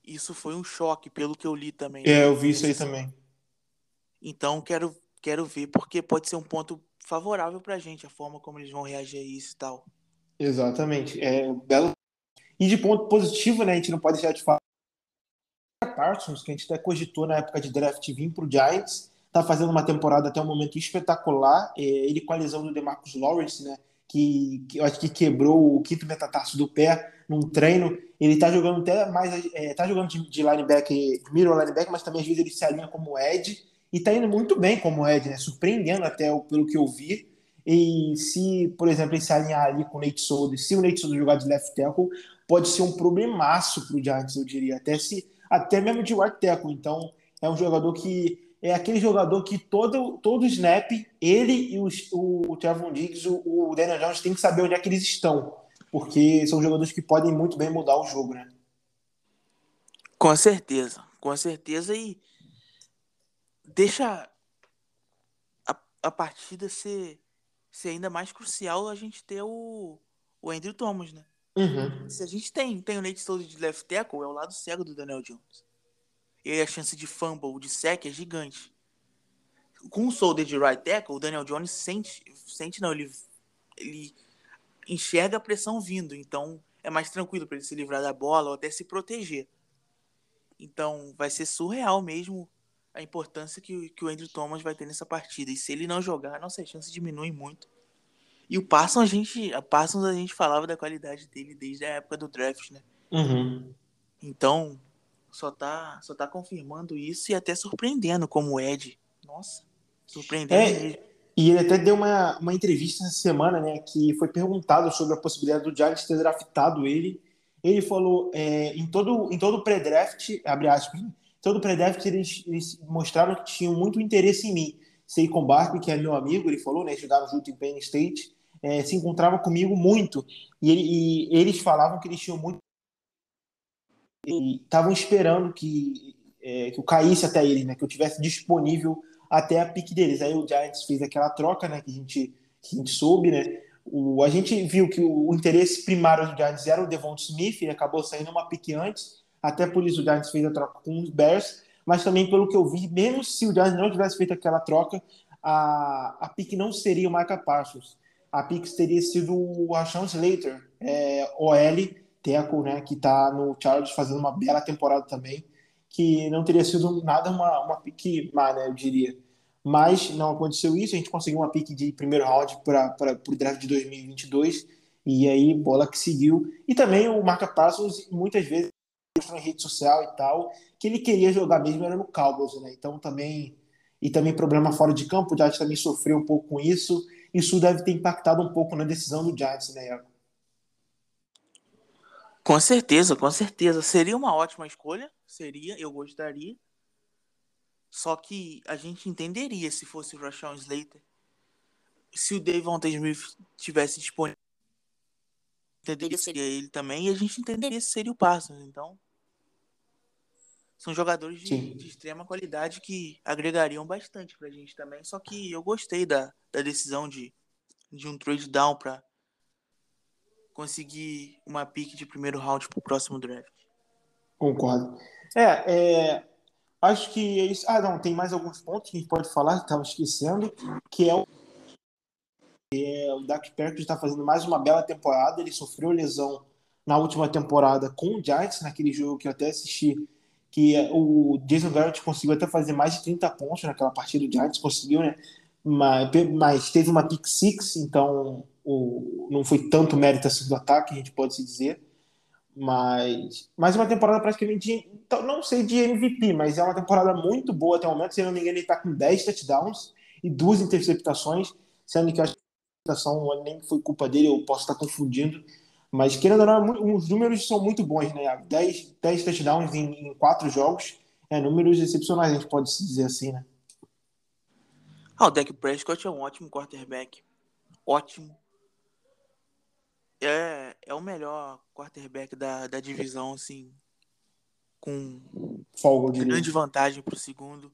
B: isso foi um choque, pelo que eu li também.
A: É, eu vi isso aí também.
B: Então quero quero ver porque pode ser um ponto favorável pra gente a forma como eles vão reagir a isso e tal.
A: Exatamente. É belo e de ponto positivo, né, a gente não pode deixar de falar Parsons, que a gente até cogitou na época de draft vir para o Giants, está fazendo uma temporada até um momento espetacular. É, ele com a lesão do DeMarcus Lawrence, né, que, que, eu acho que quebrou o quinto metatarso do pé num treino. Ele está jogando até mais, é, tá jogando de, de linebacker, middle linebacker, mas também às vezes ele se alinha como Ed e está indo muito bem como Ed, né, surpreendendo até pelo que eu vi. E se, por exemplo, ele se alinhar ali com o Nate Solder, se o Nate Solder jogar de left tackle, pode ser um problemaço para o Giants, eu diria. Até, se, até mesmo de right tackle. Então, é um jogador que é aquele jogador que todo, todo snap, ele e o, o Trevon Diggs, o, o Daniel Jones tem que saber onde é que eles estão. Porque são jogadores que podem muito bem mudar o jogo, né?
B: Com certeza, com certeza. E deixa a, a partida ser, ser ainda mais crucial a gente ter o, o Andrew Thomas, né?
A: Uhum.
B: Se a gente tem, tem o Nate Soldier de left tackle, é o lado cego do Daniel Jones. E aí a chance de fumble, de sec é gigante. Com o Soldier de right tackle, o Daniel Jones sente, sente não, ele, ele enxerga a pressão vindo, então é mais tranquilo para ele se livrar da bola ou até se proteger. Então vai ser surreal mesmo a importância que, que o Andrew Thomas vai ter nessa partida. E se ele não jogar, nossa chance diminui muito. E o Parsons, a gente, a Parsons, a gente falava da qualidade dele desde a época do draft, né?
A: Uhum.
B: Então, só tá, só tá confirmando isso e até surpreendendo como o Ed. Nossa, surpreendendo
A: é, mesmo. E ele até deu uma, uma entrevista essa semana, né? Que foi perguntado sobre a possibilidade do Giants ter draftado ele. Ele falou, é, em todo em todo pré-draft, abre aspas, né? todo pré-draft eles, eles, mostraram que tinham muito interesse em mim. Seikon Barkley, que é meu amigo, ele falou, né? Estudaram junto em Penn State é, se encontrava comigo muito. E, ele, e, eles falavam que eles tinham muito. E estavam esperando que, é, que eu caísse até eles, né? Que eu tivesse disponível até a pique deles. Aí o Giants fez aquela troca, né? Que a gente, que a gente soube, né? O, a gente viu que o, o interesse primário do Giants era o Devon Smith, ele acabou saindo uma pique antes. Até por isso o Giants fez a troca com os Bears. Mas também, pelo que eu vi, mesmo se o Giants não tivesse feito aquela troca, a, a pique não seria o Micah Parsons a Pix teria sido o Rashawn Slater, é, OL, Teco, né, que está no Chargers fazendo uma bela temporada também, que não teria sido nada uma, uma pique má, né, eu diria. Mas não aconteceu isso, a gente conseguiu uma pique de primeiro round para o draft de 2022, e aí bola que seguiu. E também o Marca Parsons, muitas vezes, em rede social e tal, que ele queria jogar mesmo era no Cowboys, né, então também... E também problema fora de campo, o Giants também sofreu um pouco com isso, isso deve ter impactado um pouco na decisão do Giants, né, Iago?
B: Com certeza, com certeza. Seria uma ótima escolha, seria, eu gostaria. Só que a gente entenderia se fosse o Rashawn Slater. Se o Davon Smith tivesse disponível, entenderia seria ele também, e a gente entenderia se seria o Parsons. Então, são jogadores de, de, extrema qualidade que agregariam bastante pra gente também. Só que eu gostei da, da decisão de, de um trade down para conseguir uma pick de primeiro round pro próximo draft.
A: Concordo. É, é, acho que é isso. Ah, não, tem mais alguns pontos que a gente pode falar, que estava esquecendo, que é o é, o Dak Prescott está fazendo mais uma bela temporada. Ele sofreu lesão na última temporada com o Giants, naquele jogo que eu até assisti que o Jason Garrett conseguiu até fazer mais de 30 pontos naquela partida do Giants, conseguiu, né? Mas, mas teve uma pick six, então o, não foi tanto mérito assim do ataque, a gente pode se dizer. Mas mais uma temporada praticamente, de, então, não sei de MVP, mas é uma temporada muito boa até o momento. Se não me engano, ele está com 10 touchdowns e duas interceptações, sendo que a interceptação nem foi culpa dele, eu posso estar confundindo. Mas, querendo ou não, os números são muito bons, né? 10, 10 touchdowns em, em 4 jogos. É, números excepcionais, a gente pode se dizer assim, né?
B: Ah, o Dak Prescott é um ótimo quarterback. Ótimo. É, é o melhor quarterback da, da divisão, assim. Com
A: Folga,
B: grande vantagem pro segundo.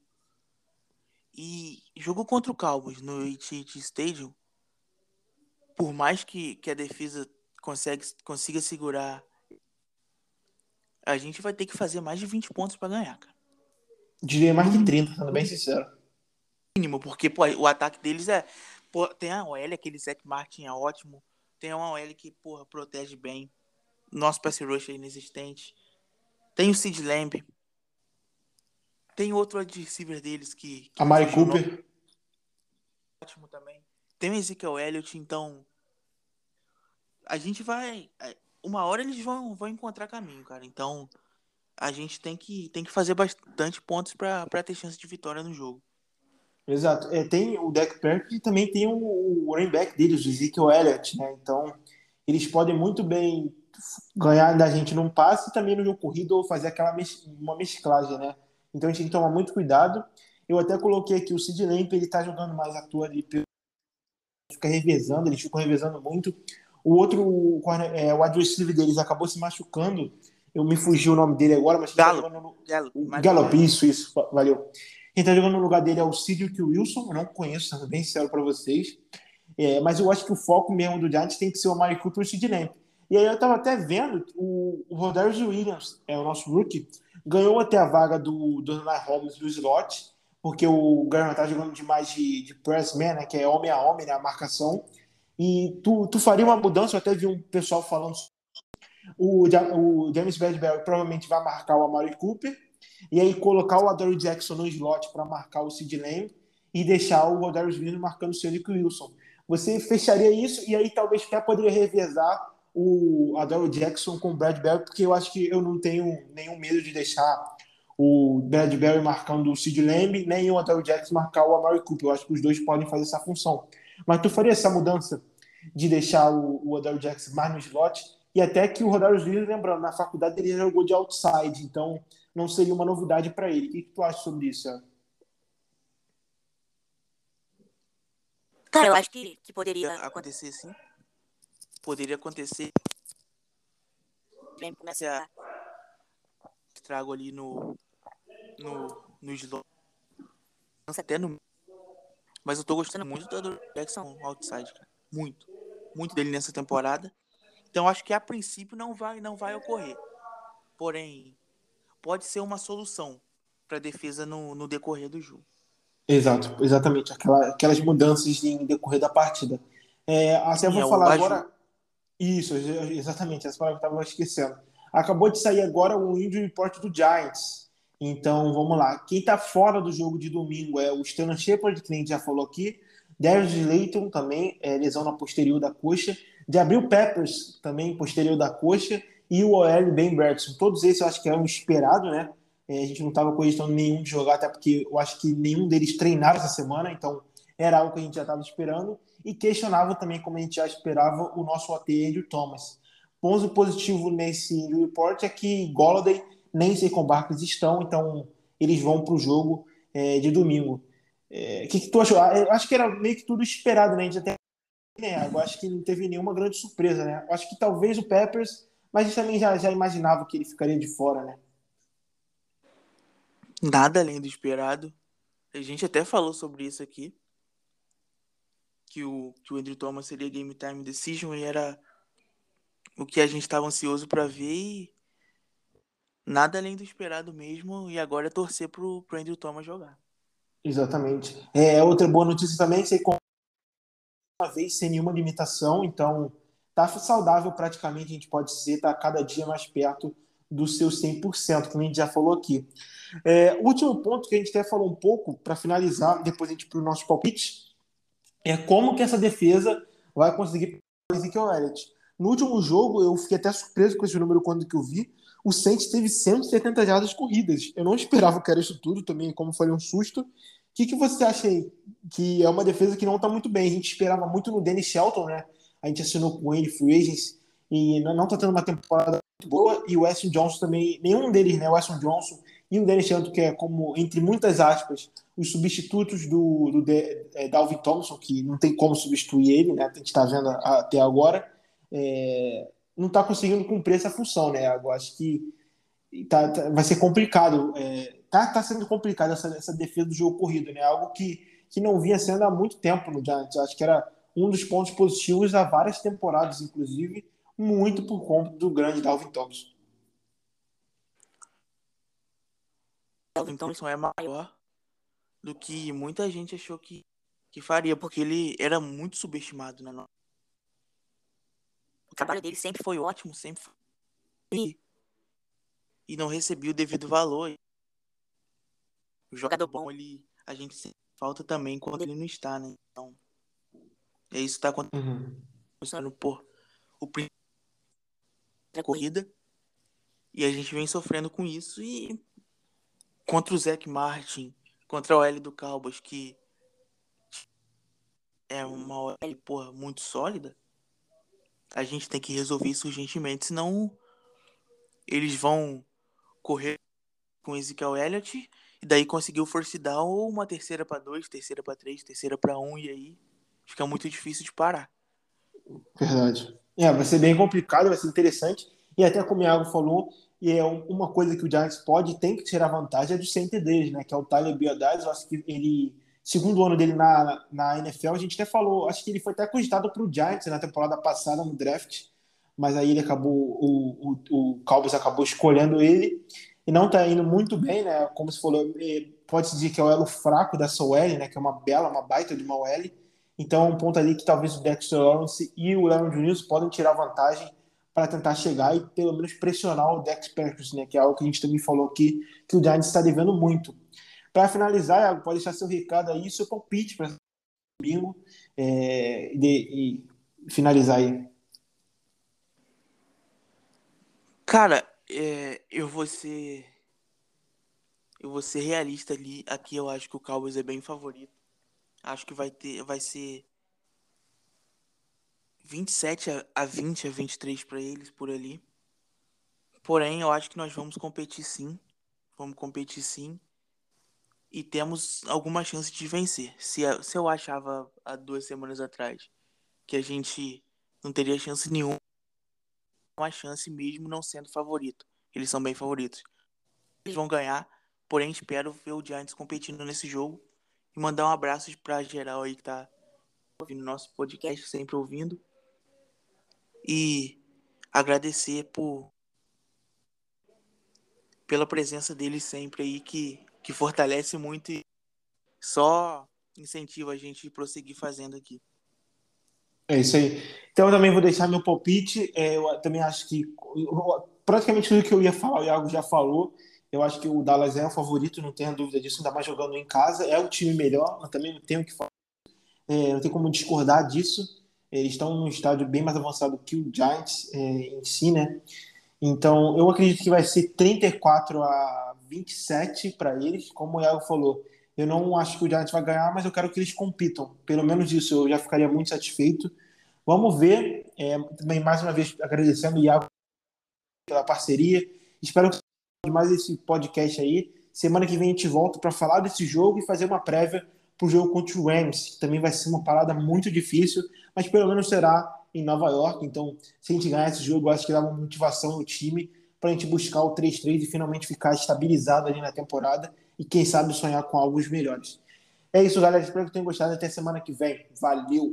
B: E jogou contra o Cowboys no AT&T Stadium. Por mais que, que a defesa consegue, consiga segurar, a gente vai ter que fazer mais de 20 pontos para ganhar, cara.
A: Diria mais que 30, sendo bem sincero.
B: Mínimo, porque pô, o ataque deles é. Pô, tem a OL, aquele Zach Martin é ótimo. Tem uma OL que, porra, protege bem. Nosso pass rush é inexistente. Tem o Sid Lamb. Tem outro receiver deles que.
A: que a Mari Cooper.
B: Ótimo também. Tem o Ezekiel Elliott, então a gente vai. É, uma hora eles vão, vão encontrar caminho, cara. Então a gente tem que, tem que fazer bastante pontos para ter chance de vitória no jogo.
A: Exato. É, tem o Deck Perk e também tem o, o running back deles, o Ezekiel Elliott, né? Então eles podem muito bem ganhar da gente num passe e também no jogo corrido ou fazer aquela uma mesclagem, né? Então a gente tem que tomar muito cuidado. Eu até coloquei aqui o Sid Lamp, ele tá jogando mais atua ali, fica revezando, eles ficam revezando muito. O outro, é, o wide receiver deles acabou se machucando. Eu me fugi o nome dele agora, mas
B: Galo.
A: Tá no...
B: Galo.
A: Gallop, isso, isso, valeu. Quem tá jogando no lugar dele é o Cedric Wilson, eu não conheço, sendo bem sincero para vocês. É, mas eu acho que o foco mesmo do Giants tem que ser o Amari Cooper e o Sid Lamb. E aí eu estava até vendo o, o Rodarius Williams, é o nosso rookie, ganhou até a vaga do Donald Holmes do slot, porque o Garner tá jogando demais de, de pressman, né, que é homem a homem, né, a marcação. E tu, tu faria uma mudança, eu até vi um pessoal falando o, o James Bradbury provavelmente vai marcar o Amari Cooper, e aí colocar o Adore Jackson no slot para marcar o Sid Lamb e deixar o Rodarius Williams marcando o Cedric Wilson. Você fecharia isso e aí talvez até poderia revezar o Adore Jackson com o Bradbury, porque eu acho que eu não tenho nenhum medo de deixar o Bradbury marcando o Sid Lamb, nem o Adore Jackson marcar o Amari Cooper. Eu acho que os dois podem fazer essa função. Mas tu faria essa mudança de deixar o, o Adore Jackson mais no slot e até que o Rodarius Williams, lembrando, na faculdade ele jogou de outside, então não seria uma novidade para ele. O que, que, tu acha sobre isso?
C: Cara, eu acho que, que poderia
B: acontecer sim. Poderia acontecer.
C: Bem, começa
B: Estrago ali no. No. No slot. Até no. Mas eu tô gostando muito do Jackson outside, cara. Muito. Muito dele nessa temporada. Então acho que a princípio não vai, não vai ocorrer. Porém, pode ser uma solução para a defesa no, no decorrer do jogo.
A: Exato, exatamente. Aquela, aquelas mudanças em decorrer da partida. É, eu vou é, falar agora. Isso, exatamente, essa palavra que eu estava esquecendo. Acabou de sair agora o injury report do Giants. Então, vamos lá. Quem está fora do jogo de domingo é o Stanley Shepard, que nem já falou aqui. Darius Layton também, é, lesão na posterior da coxa. De Abril Peppers, também posterior da coxa, e o OL Ben Bradson. Todos esses eu acho que eram esperado, né? É, a gente não estava cogitando nenhum de jogar, até porque eu acho que nenhum deles treinaram essa semana, então era algo que a gente já estava esperando. E questionava também, como a gente já esperava, o nosso AT Andrew Thomas. Ponto positivo nesse report é que Golladay nem Saquon Barkley estão, então eles vão para o jogo é, de domingo. O é, que, que tu achou? Ah, eu acho que era meio que tudo esperado, né? A gente até né? Eu acho que não teve nenhuma grande surpresa, né? Eu acho que talvez o Peppers, mas a gente também já, já imaginava que ele ficaria de fora, né?
B: Nada além do esperado. A gente até falou sobre isso aqui. Que o, que o Andrew Thomas seria game time decision e era o que a gente estava ansioso para ver e nada além do esperado mesmo. E agora é torcer pro, pro Andrew Thomas jogar.
A: Exatamente. É, outra boa notícia também, sei uma vez sem nenhuma limitação, então tá saudável praticamente, a gente pode dizer, tá cada dia mais perto do seu 100%, como a gente já falou aqui. É, último ponto que a gente até falou um pouco, para finalizar, depois a gente para o nosso palpite, é como que essa defesa vai conseguir o Ezekiel Elliott. No último jogo, eu fiquei até surpreso com esse número quando que eu vi, o Saints teve 170 jardas corridas. Eu não esperava que era isso tudo, também como foi um susto que, que você acha aí? Que é uma defesa que não está muito bem. A gente esperava muito no Dennis Shelton, né? A gente assinou com ele, Free Agents, e não está tendo uma temporada muito boa. E o Weston Johnson também, nenhum deles, né? O Weston Johnson e o Dennis Shelton, que é como, entre muitas aspas, os substitutos do, do de, é, Dalvin Thompson, que não tem como substituir ele, né? A gente está vendo até agora. É, não está conseguindo cumprir essa função, né? Eu acho que tá, tá, vai ser complicado. É, tá, tá sendo complicado essa, essa defesa do jogo corrido, né? Algo que, que não vinha sendo há muito tempo no Giants. Acho que era um dos pontos positivos há várias temporadas, inclusive, muito por conta do grande Dalvin Thompson.
B: Dalvin Thompson é maior do que muita gente achou que, que faria, porque ele era muito subestimado, né? O trabalho dele sempre foi ótimo, sempre foi... E, e não recebia o devido valor. O jogador bom, ele a gente sente falta também quando ele não está, né? Então, é isso que tá acontecendo uhum. por o da corrida. E a gente vem sofrendo com isso e contra o Zac Martin, contra o L do Cowboys, que é uma OL, porra, muito sólida, a gente tem que resolver isso urgentemente, senão eles vão correr com Ezekiel Elliott e daí conseguiu force down ou uma terceira para dois, terceira para três, terceira para um, e aí fica muito difícil de parar.
A: Verdade. É, vai ser bem complicado, vai ser interessante. E até como o Iago falou, e é uma coisa que o Giants pode tem que tirar vantagem é do center deles, né? Que é o Tyler Biadasz. Eu acho que ele segundo ano dele na, na NFL. A gente até falou, acho que ele foi até cogitado para o Giants na temporada passada no draft, mas aí ele acabou, o, o, o Cowboys acabou escolhendo ele e não está indo muito bem, né? Como se falou, é, pode-se dizer que é o elo fraco dessa OL, né? Que é uma bela, uma baita de uma OL. Então, um ponto ali que talvez o Dexter Lawrence e o Leonard Jones podem tirar vantagem para tentar chegar e pelo menos pressionar o Dex Packers, né? Que é algo que a gente também falou aqui, que o Giants está devendo muito. Para finalizar, pode deixar seu recado aí, seu palpite para domingo é, e, e finalizar aí.
B: Cara, é, eu vou ser. Eu vou ser realista ali. Aqui eu acho que o Cowboys é bem favorito. Acho que vai ter. Vai ser 27 a 20 a 23 para eles por ali. Porém, eu acho que nós vamos competir sim. Vamos competir sim. E temos alguma chance de vencer. Se, se eu achava há duas semanas atrás que a gente não teria chance nenhuma, uma chance mesmo não sendo favorito. Eles são bem favoritos. Eles vão ganhar, porém espero ver o Giants competindo nesse jogo e mandar um abraço para geral aí que tá ouvindo nosso podcast, sempre ouvindo. E agradecer por pela presença deles sempre aí que que fortalece muito e só incentiva a gente a prosseguir fazendo aqui.
A: É isso aí. Então eu também vou deixar meu palpite. É, eu também acho que praticamente tudo que eu ia falar, o Iago já falou. Eu acho que o Dallas é o favorito, não tenho dúvida disso, ainda mais jogando em casa. É o time melhor, mas também não tenho que falar. É, não tem como discordar disso. Eles estão num estádio bem mais avançado que o Giants é, em si, né? Então eu acredito que vai ser 34 a 27 para eles. Como o Iago falou, eu não acho que o Giants vai ganhar, mas eu quero que eles compitam. Pelo menos isso eu já ficaria muito satisfeito. Vamos ver. É, também, mais uma vez, agradecendo o Iago pela parceria. Espero que mais esse podcast aí. Semana que vem a gente volta para falar desse jogo e fazer uma prévia para o jogo contra o Rams, que também vai ser uma parada muito difícil, mas pelo menos será em Nova York. Então, se a gente ganhar esse jogo, acho que dá uma motivação no time para a gente buscar o 3-3 e finalmente ficar estabilizado ali na temporada e quem sabe sonhar com algo melhores. É isso, galera. Espero que tenham gostado. Até semana que vem. Valeu!